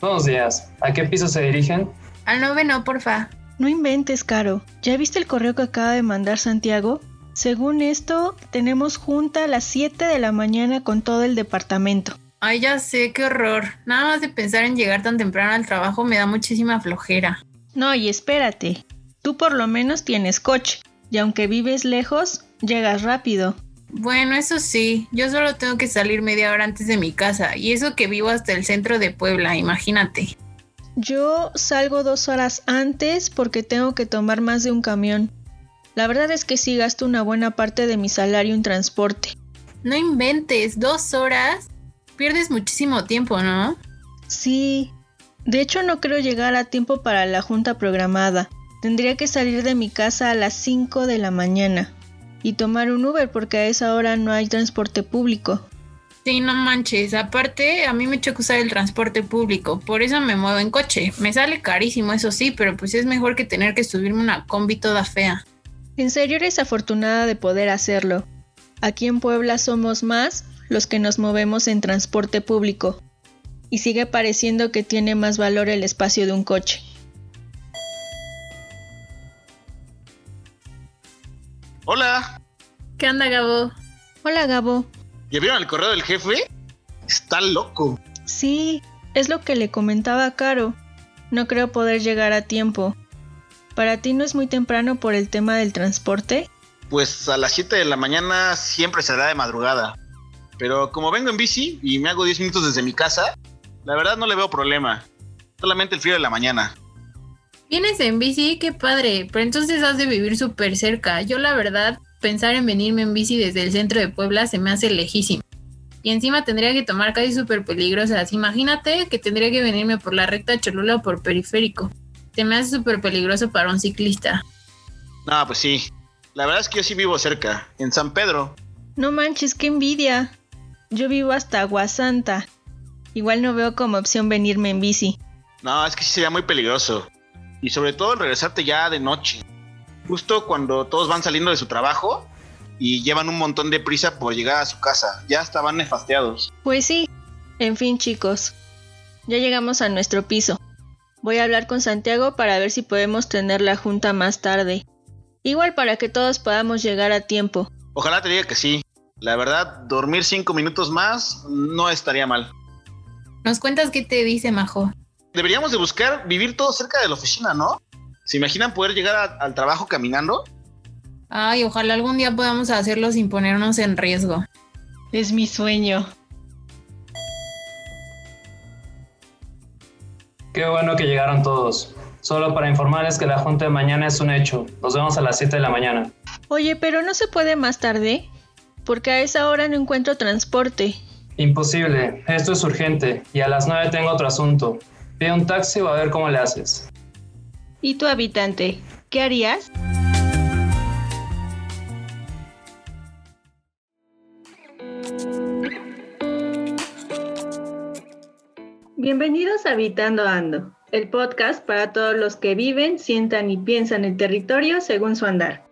Buenos días. ¿A qué piso se dirigen? Al noveno, porfa. No inventes, Caro. ¿Ya viste el correo que acaba de mandar Santiago? Según esto, tenemos junta a las 7 de la mañana con todo el departamento. Ay, ya sé, qué horror. Nada más de pensar en llegar tan temprano al trabajo me da muchísima flojera. No, y espérate. Tú por lo menos tienes coche. Y aunque vives lejos, llegas rápido. Bueno, eso sí, yo solo tengo que salir media hora antes de mi casa, y eso que vivo hasta el centro de Puebla, imagínate. Yo salgo dos horas antes porque tengo que tomar más de un camión. La verdad es que sí gasto una buena parte de mi salario en transporte. No inventes, dos horas. Pierdes muchísimo tiempo, ¿no? Sí. De hecho, no creo llegar a tiempo para la junta programada. Tendría que salir de mi casa a las 5 de la mañana y tomar un Uber porque a esa hora no hay transporte público. Sí, no manches. Aparte, a mí me choca usar el transporte público, por eso me muevo en coche. Me sale carísimo, eso sí, pero pues es mejor que tener que subirme una combi toda fea. En serio eres afortunada de poder hacerlo. Aquí en Puebla somos más los que nos movemos en transporte público. Y sigue pareciendo que tiene más valor el espacio de un coche. Hola. ¿Qué onda, Gabo? Hola, Gabo. ¿Ya vieron el correo del jefe? Está loco. Sí, es lo que le comentaba a Caro. No creo poder llegar a tiempo. ¿Para ti no es muy temprano por el tema del transporte? Pues a las 7 de la mañana siempre será de madrugada. Pero como vengo en bici y me hago 10 minutos desde mi casa, la verdad no le veo problema. Solamente el frío de la mañana. Vienes en bici, qué padre, pero entonces has de vivir súper cerca. Yo la verdad, pensar en venirme en bici desde el centro de Puebla se me hace lejísimo. Y encima tendría que tomar calles súper peligrosas. Imagínate que tendría que venirme por la recta Cholula o por periférico. Se me hace súper peligroso para un ciclista. No, pues sí. La verdad es que yo sí vivo cerca, en San Pedro. No manches, qué envidia. Yo vivo hasta Aguasanta. Igual no veo como opción venirme en bici. No, es que sí sería muy peligroso. Y sobre todo regresarte ya de noche. Justo cuando todos van saliendo de su trabajo y llevan un montón de prisa por llegar a su casa. Ya estaban nefasteados. Pues sí. En fin, chicos. Ya llegamos a nuestro piso. Voy a hablar con Santiago para ver si podemos tener la junta más tarde. Igual para que todos podamos llegar a tiempo. Ojalá te diga que sí. La verdad, dormir cinco minutos más no estaría mal. ¿Nos cuentas qué te dice Majo? Deberíamos de buscar vivir todo cerca de la oficina, ¿no? ¿Se imaginan poder llegar a- al trabajo caminando? Ay, ojalá algún día podamos hacerlo sin ponernos en riesgo. Es mi sueño. Qué bueno que llegaron todos. Solo para informarles que la junta de mañana es un hecho. Nos vemos a las 7 de la mañana. Oye, pero no se puede más tarde. Porque a esa hora no encuentro transporte. Imposible, esto es urgente y a las 9 tengo otro asunto. Pide un taxi o a ver cómo le haces. ¿Y tu habitante? ¿Qué harías? Bienvenidos a Habitando Ando, el podcast para todos los que viven, sientan y piensan el territorio según su andar.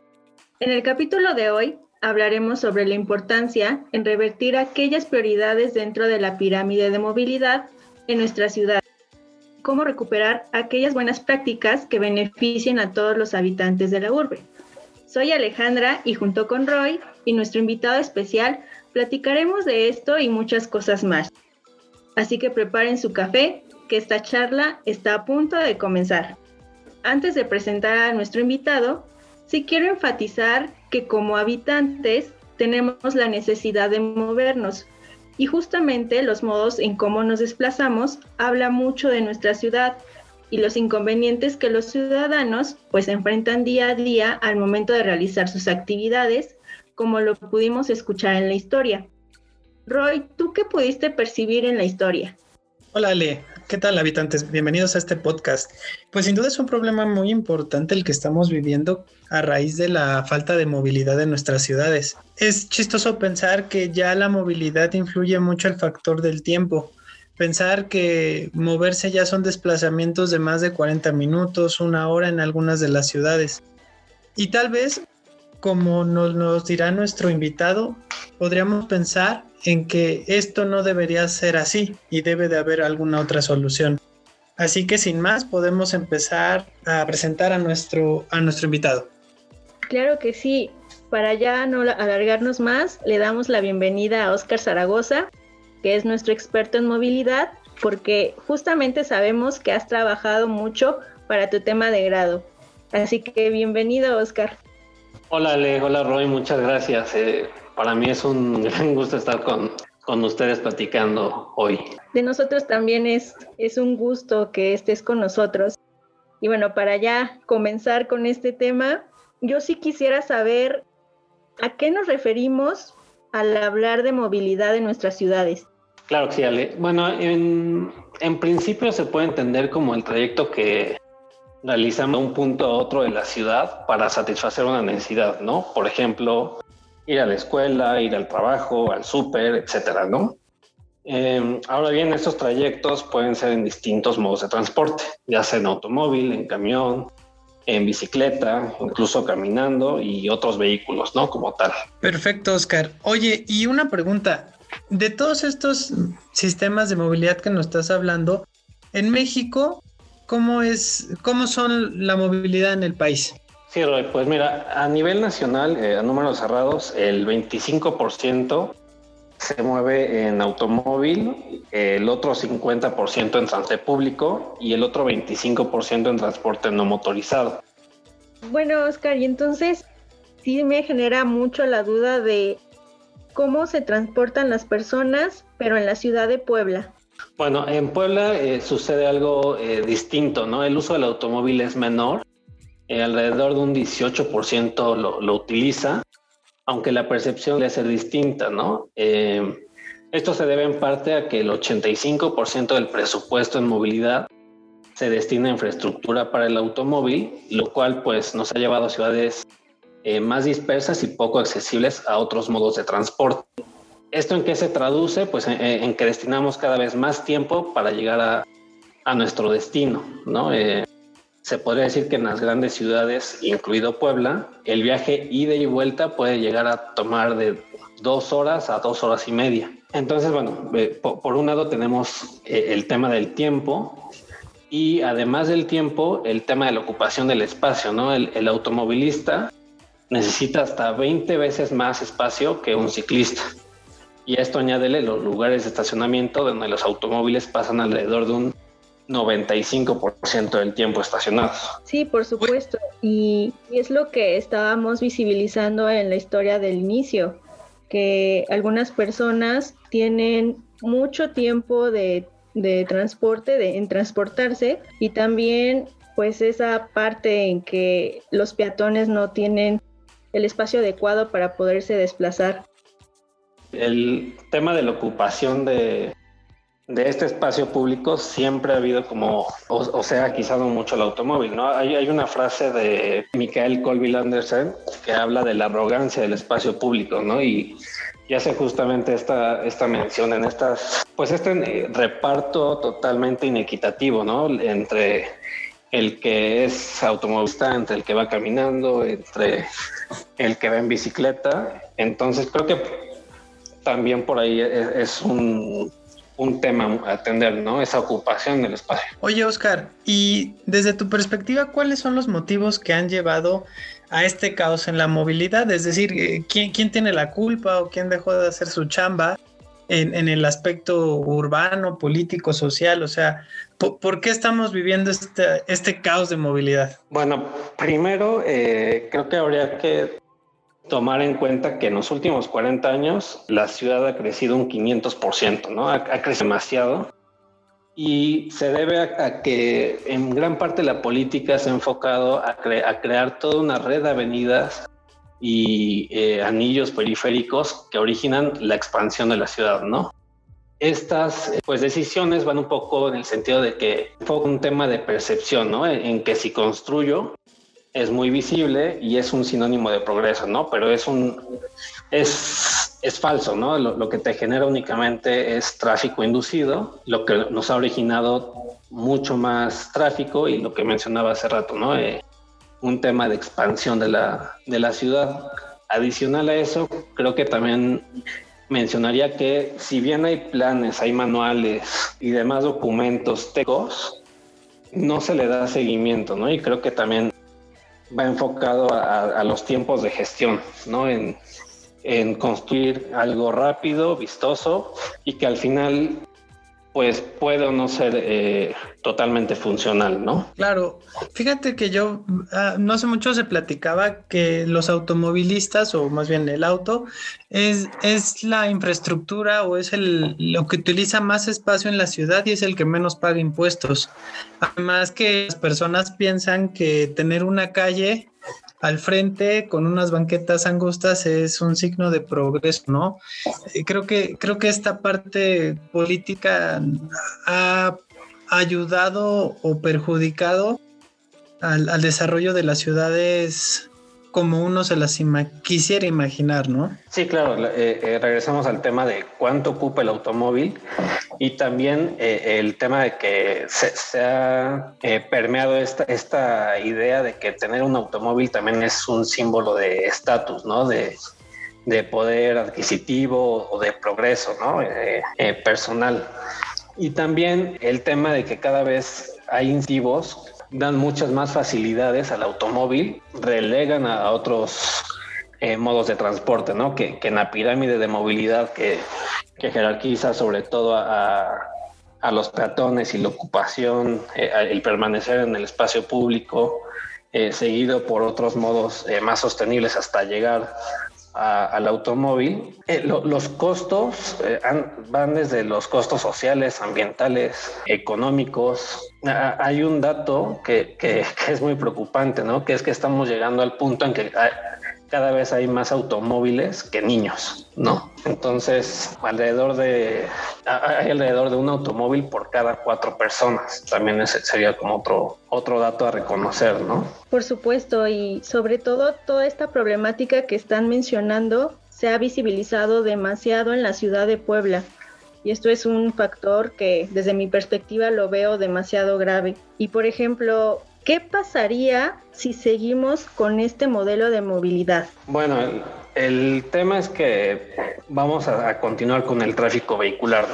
En el capítulo de hoy hablaremos sobre la importancia en revertir aquellas prioridades dentro de la pirámide de movilidad en nuestra ciudad. Cómo recuperar aquellas buenas prácticas que beneficien a todos los habitantes de la urbe. Soy Alejandra y junto con Roy y nuestro invitado especial platicaremos de esto y muchas cosas más. Así que preparen su café, que esta charla está a punto de comenzar. Antes de presentar a nuestro invitado, sí quiero enfatizar que como habitantes tenemos la necesidad de movernos y justamente los modos en cómo nos desplazamos habla mucho de nuestra ciudad y los inconvenientes que los ciudadanos pues enfrentan día a día al momento de realizar sus actividades, como lo pudimos escuchar en la historia. Roy, ¿tú qué pudiste percibir en la historia? Hola Ale, ¿qué tal habitantes? Bienvenidos a este podcast. Pues sin duda es un problema muy importante el que estamos viviendo a raíz de la falta de movilidad en nuestras ciudades. Es chistoso pensar que ya la movilidad influye mucho el factor del tiempo. Pensar que moverse ya son desplazamientos de más de 40 minutos, una hora en algunas de las ciudades. Y tal vez, como nos, nos dirá nuestro invitado, podríamos pensar en que esto no debería ser así y debe de haber alguna otra solución. Así que sin más podemos empezar a presentar a nuestro, a nuestro invitado. Claro que sí. Para ya no alargarnos más, le damos la bienvenida a Óscar Zaragoza, que es nuestro experto en movilidad, porque justamente sabemos que has trabajado mucho para tu tema de grado. Así que bienvenido, Óscar. Hola, Ale. Hola, Roy. Muchas gracias. Eh, para mí es un gran gusto estar con, con ustedes platicando hoy. De nosotros también es, es un gusto que estés con nosotros. Y bueno, para ya comenzar con este tema, yo sí quisiera saber a qué nos referimos al hablar de movilidad en nuestras ciudades. Claro que sí, Ale. Bueno, en, en principio se puede entender como el trayecto que realizamos de un punto a otro de la ciudad para satisfacer una necesidad, ¿no? Por ejemplo, ir a la escuela, ir al trabajo, al súper, etcétera, ¿no? Em, ahora bien, estos trayectos pueden ser en distintos modos de transporte, ya sea en automóvil, en camión, en bicicleta, incluso caminando y otros vehículos, ¿no? Como tal. Perfecto, Oscar. Oye, y una pregunta. De todos estos sistemas de movilidad que nos estás hablando, en México, ¿cómo es, cómo son la movilidad en el país? Sí, Roy, pues mira, a nivel nacional, eh, a números cerrados, el 25% se mueve en automóvil, el otro 50% en transporte público y el otro 25% en transporte no motorizado. Bueno, Oscar, y entonces sí me genera mucho la duda de cómo se transportan las personas, pero en la ciudad de Puebla. Bueno, en Puebla eh, sucede algo eh, distinto, ¿no? El uso del automóvil es menor eh, alrededor de un 18% lo, utiliza, aunque la percepción debe ser distinta, ¿no? Esto se debe en parte a que el 85% del presupuesto en movilidad se destina a infraestructura para el automóvil, lo cual pues nos ha llevado a ciudades más dispersas y poco accesibles a otros modos de transporte. ¿Esto en qué se traduce? Pues en, en que destinamos cada vez más tiempo para llegar a, nuestro destino, ¿no? Eh, se podría decir que en las grandes ciudades, incluido Puebla, el viaje ida y vuelta puede llegar a tomar de dos horas a dos horas y media. Entonces, bueno, eh, por un lado tenemos eh, el tema del tiempo y además del tiempo, el tema de la ocupación del espacio, ¿no? El, el automovilista necesita hasta 20 veces más espacio que un ciclista. Y esto añádele los lugares de estacionamiento donde los automóviles pasan alrededor de un 95% del tiempo estacionados. Sí, por supuesto. Y, y, es lo que estábamos visibilizando en la historia del inicio, que algunas personas tienen mucho tiempo de, de transporte, de, en transportarse, y también pues esa parte en que los peatones no tienen el espacio adecuado para poderse desplazar. El tema de la ocupación de, de este espacio público siempre ha habido como, o, o sea, quizás mucho el automóvil, ¿no? Hay, hay una frase de Michael Colville Anderson que habla de la arrogancia del espacio público, ¿no? Y, y hace justamente esta, esta mención en estas, pues este reparto totalmente inequitativo, ¿no? Entre el que es automovilista, entre el que va caminando, entre el que va en bicicleta. Entonces creo que también por ahí es, es un un tema a atender, ¿no? Esa ocupación del espacio. Oye, Oscar, y desde tu perspectiva, ¿cuáles son los motivos que han llevado a este caos en la movilidad? Es decir, ¿quién, quién tiene la culpa o quién dejó de hacer su chamba? en, el aspecto urbano, político, social? O sea, ¿por, qué estamos viviendo este, este caos de movilidad? Bueno, primero eh, creo que habría que tomar en cuenta que en los últimos 40 años la ciudad ha crecido un 500%, ¿no? Ha, crecido demasiado y se debe a, que en gran parte la política se ha enfocado a, crear toda una red de avenidas y eh, anillos periféricos que originan la expansión de la ciudad, ¿no? Estas pues decisiones van un poco en el sentido de que fue un tema de percepción, ¿no? En, que si construyo es muy visible y es un sinónimo de progreso, ¿no? Pero es un es, es falso, ¿no? Lo, que te genera únicamente es tráfico inducido, lo que nos ha originado mucho más tráfico y lo que mencionaba hace rato, ¿no? Eh, un tema de expansión de la, de la ciudad. Adicional a eso, creo que también mencionaría que si bien hay planes, hay manuales y demás documentos técnicos, no se le da seguimiento, ¿no? Y creo que también va enfocado a, los tiempos de gestión, ¿no? En, construir algo rápido, vistoso y que al final pues puede o no ser eh, totalmente funcional, ¿no? Claro, fíjate que yo ah, no hace mucho se platicaba que los automovilistas, o más bien el auto, es, es la infraestructura o es el, lo que utiliza más espacio en la ciudad y es el que menos paga impuestos. Además que las personas piensan que tener una calle al frente con unas banquetas angostas es un signo de progreso, ¿no? Eh, creo que, creo que esta parte política ha ayudado o perjudicado al, al desarrollo de las ciudades como uno se las quisiera imaginar, ¿no? Sí, claro. Eh, eh, regresamos al tema de cuánto ocupa el automóvil y también eh, el tema de que se, ha permeado esta, idea de que tener un automóvil también es un símbolo de estatus, ¿no? De, de poder adquisitivo o de progreso, ¿no? personal. Y también el tema de que cada vez hay incentivos dan muchas más facilidades al automóvil, relegan a otros eh, modos de transporte, ¿no? Que, en la pirámide de movilidad que, jerarquiza sobre todo a, los peatones y la ocupación, eh, el permanecer en el espacio público, eh, seguido por otros modos más sostenibles hasta llegar al automóvil, eh, los costos eh, van desde los costos sociales, ambientales, económicos. hay un dato que, que, es muy preocupante, ¿no? Que es que estamos llegando al punto en que cada vez hay más automóviles que niños, ¿no? Entonces, alrededor de, hay alrededor de un automóvil por cada cuatro personas. También ese sería como otro, otro dato a reconocer, ¿no? Por supuesto, y sobre todo toda esta problemática que están mencionando se ha visibilizado demasiado en la ciudad de Puebla. Y esto es un factor que desde mi perspectiva lo veo demasiado grave. Y por ejemplo, ¿Qué pasaría si seguimos con este modelo de movilidad? Bueno, el, tema es que vamos a, continuar con el tráfico vehicular.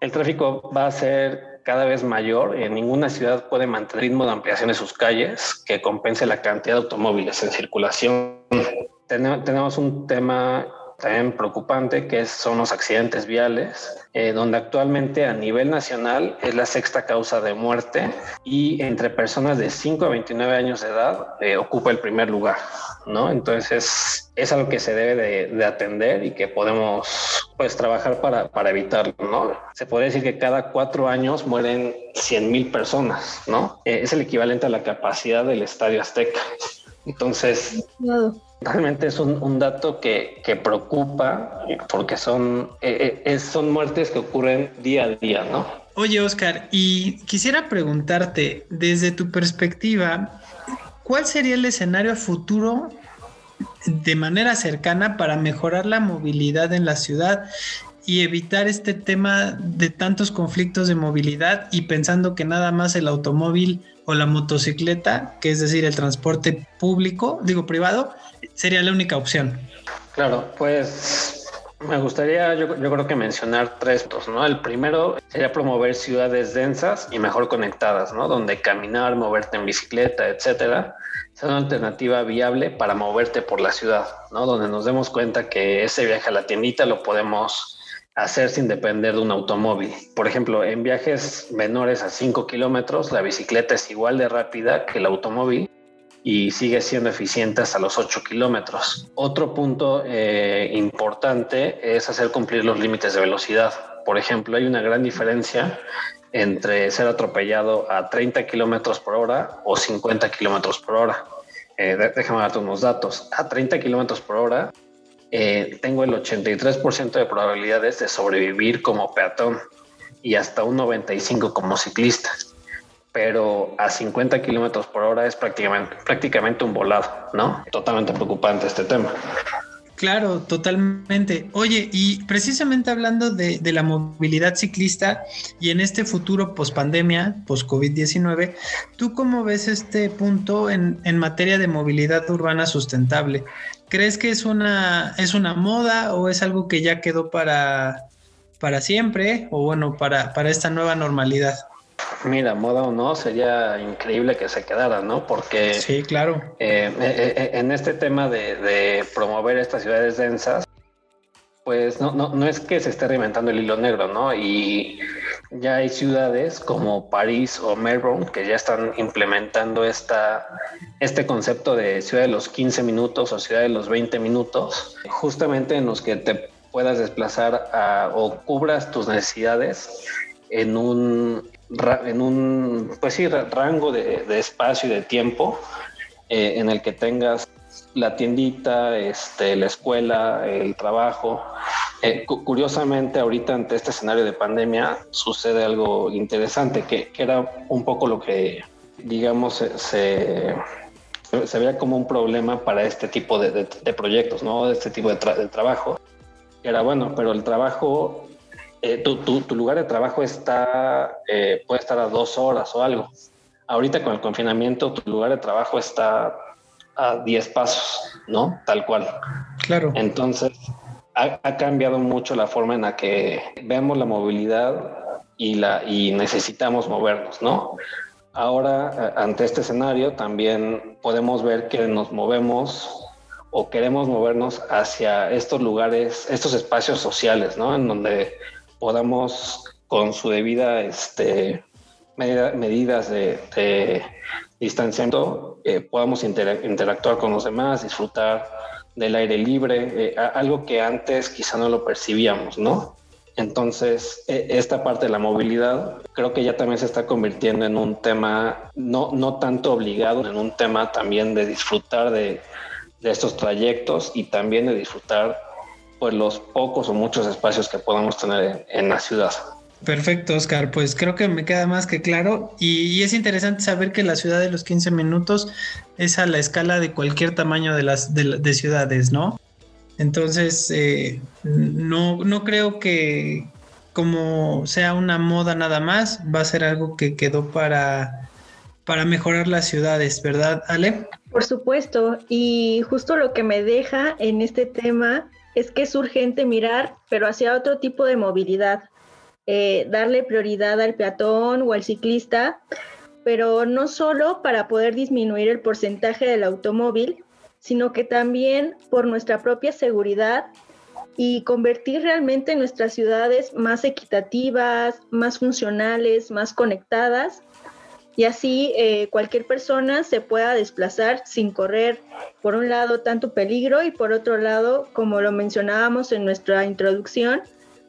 El tráfico va a ser cada vez mayor. En ninguna ciudad puede mantener ritmo de ampliación de sus calles que compense la cantidad de automóviles en circulación. tenemos un tema también preocupante, que son los accidentes viales, eh, donde actualmente a nivel nacional es la sexta causa de muerte y entre personas de 5 a 29 años de edad eh, ocupa el primer lugar, ¿no? Entonces es algo que se debe de, atender y que podemos pues trabajar para, para evitarlo, ¿no? Se puede decir que cada cuatro años mueren 100 mil personas, ¿no? Eh, es el equivalente a la capacidad del Estadio Azteca. Entonces, realmente es un, dato que, preocupa porque son, eh, eh, son muertes que ocurren día a día, ¿no? Oye, Oscar, y quisiera preguntarte, desde tu perspectiva, ¿cuál sería el escenario futuro de manera cercana para mejorar la movilidad en la ciudad y evitar este tema de tantos conflictos de movilidad y pensando que nada más el automóvil o la motocicleta, que es decir, el transporte público, digo privado, sería la única opción. Claro, pues me gustaría, yo, creo que mencionar tres puntos, ¿no? El primero sería promover ciudades densas y mejor conectadas, ¿no? Donde caminar, moverte en bicicleta, etcétera, sea una alternativa viable para moverte por la ciudad, ¿no? Donde nos demos cuenta que ese viaje a la tiendita lo podemos hacer sin depender de un automóvil. Por ejemplo, en viajes menores a 5 kilómetros, la bicicleta es igual de rápida que el automóvil y sigue siendo eficiente hasta los 8 kilómetros. Otro punto eh, importante es hacer cumplir los límites de velocidad. Por ejemplo, hay una gran diferencia entre ser atropellado a 30 kilómetros por hora o 50 kilómetros por hora. Eh, déjame darte unos datos. A 30 kilómetros por hora eh, tengo el 83% de probabilidades de sobrevivir como peatón y hasta un 95% como ciclista. Pero a 50 kilómetros por hora es prácticamente, prácticamente un volado, ¿no? Totalmente preocupante este tema. Claro, totalmente. Oye, y precisamente hablando de, la movilidad ciclista y en este futuro post pandemia, post COVID-19, ¿tú cómo ves este punto en, en materia de movilidad urbana sustentable? ¿Crees que es una, es una moda o es algo que ya quedó para, para siempre o bueno, para, para esta nueva normalidad? Mira, moda o no, sería increíble que se quedara, ¿no? Porque... Sí, claro. Eh, eh, eh, en este tema de, de, promover estas ciudades densas, pues no, no, no es que se esté reinventando el hilo negro, ¿no? Y ya hay ciudades como París o Melbourne que ya están implementando esta, este concepto de ciudad de los 15 minutos o ciudad de los 20 minutos, justamente en los que te puedas desplazar o cubras tus necesidades en un, en un pues sí, rango de, espacio y de tiempo eh, en el que tengas la tiendita, este, la escuela, el trabajo. Eh, curiosamente, ahorita ante este escenario de pandemia sucede algo interesante, que, era un poco lo que, digamos, se, se, veía como un problema para este tipo de, proyectos, ¿no? De este tipo de, trabajo. Era bueno, pero el trabajo, eh, tu, tu, lugar de trabajo está, eh, puede estar a dos horas o algo. Ahorita con el confinamiento, tu lugar de trabajo está a 10 pasos, ¿no? Tal cual. Claro. Entonces, ha, cambiado mucho la forma en la que vemos la movilidad y, la, y necesitamos movernos, ¿no? Ahora, ante este escenario, también podemos ver que nos movemos o queremos movernos hacia estos lugares, estos espacios sociales, ¿no? En donde podamos, con su debida este, medidas de, distanciamiento eh, podamos interactuar con los demás, disfrutar del aire libre, eh, algo que antes quizá no lo percibíamos, ¿no? Entonces, e, esta parte de la movilidad creo que ya también se está convirtiendo en un tema no, no tanto obligado, en un tema también de disfrutar de, estos trayectos y también de disfrutar pues los pocos o muchos espacios que podamos tener en la ciudad. Perfecto, Oscar. Pues creo que me queda más que claro. Y, es interesante saber que la ciudad de los 15 minutos es a la escala de cualquier tamaño de las de, ciudades, ¿no? Entonces, eh, no, no creo que como sea una moda nada más, va a ser algo que quedó para, para mejorar las ciudades, ¿verdad, Ale? Por supuesto. Y justo lo que me deja en este tema es que es urgente mirar, pero hacia otro tipo de movilidad eh, darle prioridad al peatón o al ciclista, pero no solo para poder disminuir el porcentaje del automóvil, sino que también por nuestra propia seguridad y convertir realmente nuestras ciudades más equitativas, más funcionales, más conectadas. Y así eh, cualquier persona se pueda desplazar sin correr, por un lado, tanto peligro y por otro lado, como lo mencionábamos en nuestra introducción,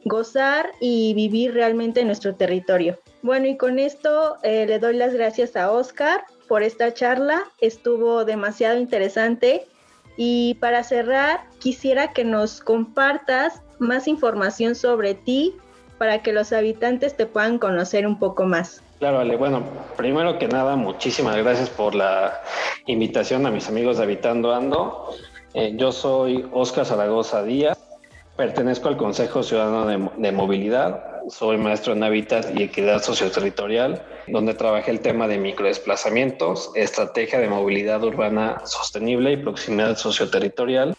gozar y vivir realmente en nuestro territorio. Bueno, y con esto eh, le doy las gracias a Oscar por esta charla. Estuvo demasiado interesante. Y para cerrar, quisiera que nos compartas más información sobre ti para que los habitantes te puedan conocer un poco más. Claro, Ale. Bueno, primero que nada, muchísimas gracias por la invitación a mis amigos de Habitando Ando. Eh, yo soy Oscar Zaragoza Díaz. Pertenezco al Consejo Ciudadano de, Movilidad. Soy maestro en hábitat y equidad socioterritorial, donde trabajé el tema de microdesplazamientos, estrategia de movilidad urbana sostenible y proximidad socioterritorial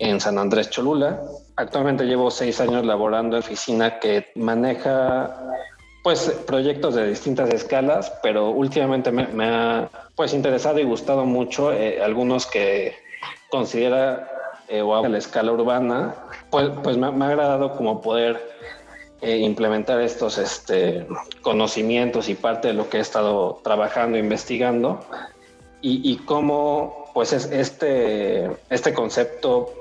en San Andrés Cholula. Actualmente llevo seis años laborando en oficina que maneja pues proyectos de distintas escalas, pero últimamente me, ha pues interesado y gustado mucho eh, algunos que considera eh, o a la escala urbana pues, pues me, ha agradado como poder eh, implementar estos este, conocimientos y parte de lo que he estado trabajando, investigando, y, y cómo pues es este, este concepto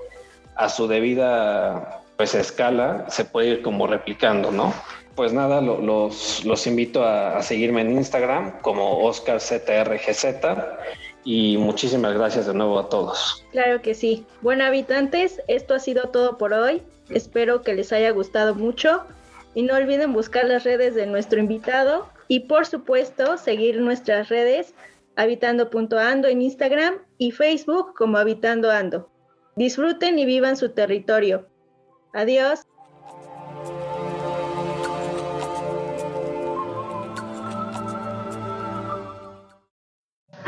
a su debida pues escala se puede ir como replicando, ¿no? Pues nada, los, los invito a, a, seguirme en Instagram como OscarZRGZ y muchísimas gracias de nuevo a todos. Claro que sí. Bueno, habitantes, esto ha sido todo por hoy. Espero que les haya gustado mucho y no olviden buscar las redes de nuestro invitado y por supuesto seguir nuestras redes habitando.ando en Instagram y Facebook como Habitando Ando. Disfruten y vivan su territorio. Adiós.